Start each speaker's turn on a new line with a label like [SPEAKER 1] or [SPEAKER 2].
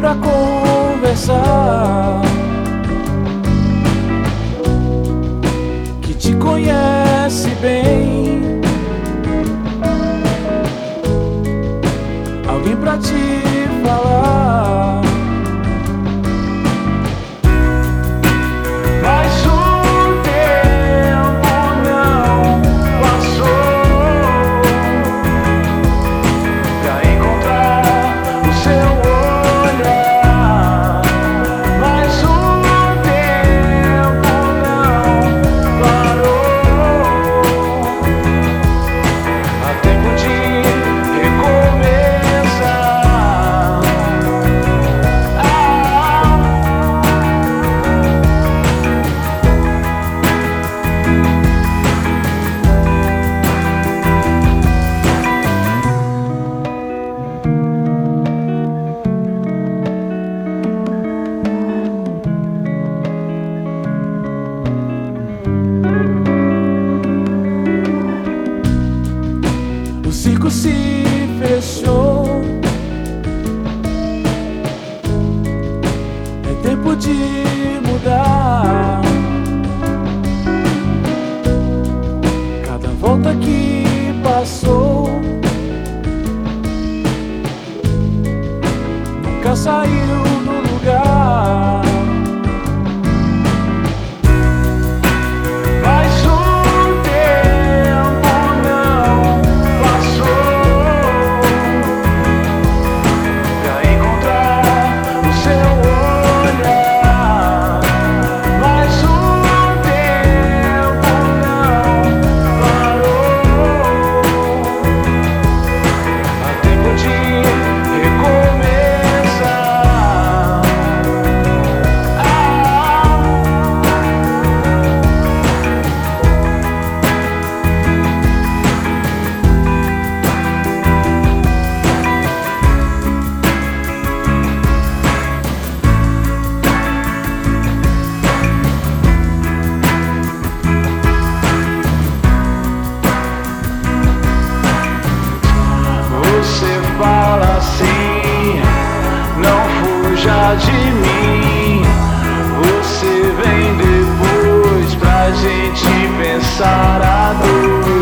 [SPEAKER 1] pra conversar. Que te conhece bem. Alguém pra te O circo se fechou. É tempo de mudar. Cada volta que passou nunca saiu de mim. Você vem depois pra gente pensar a dor.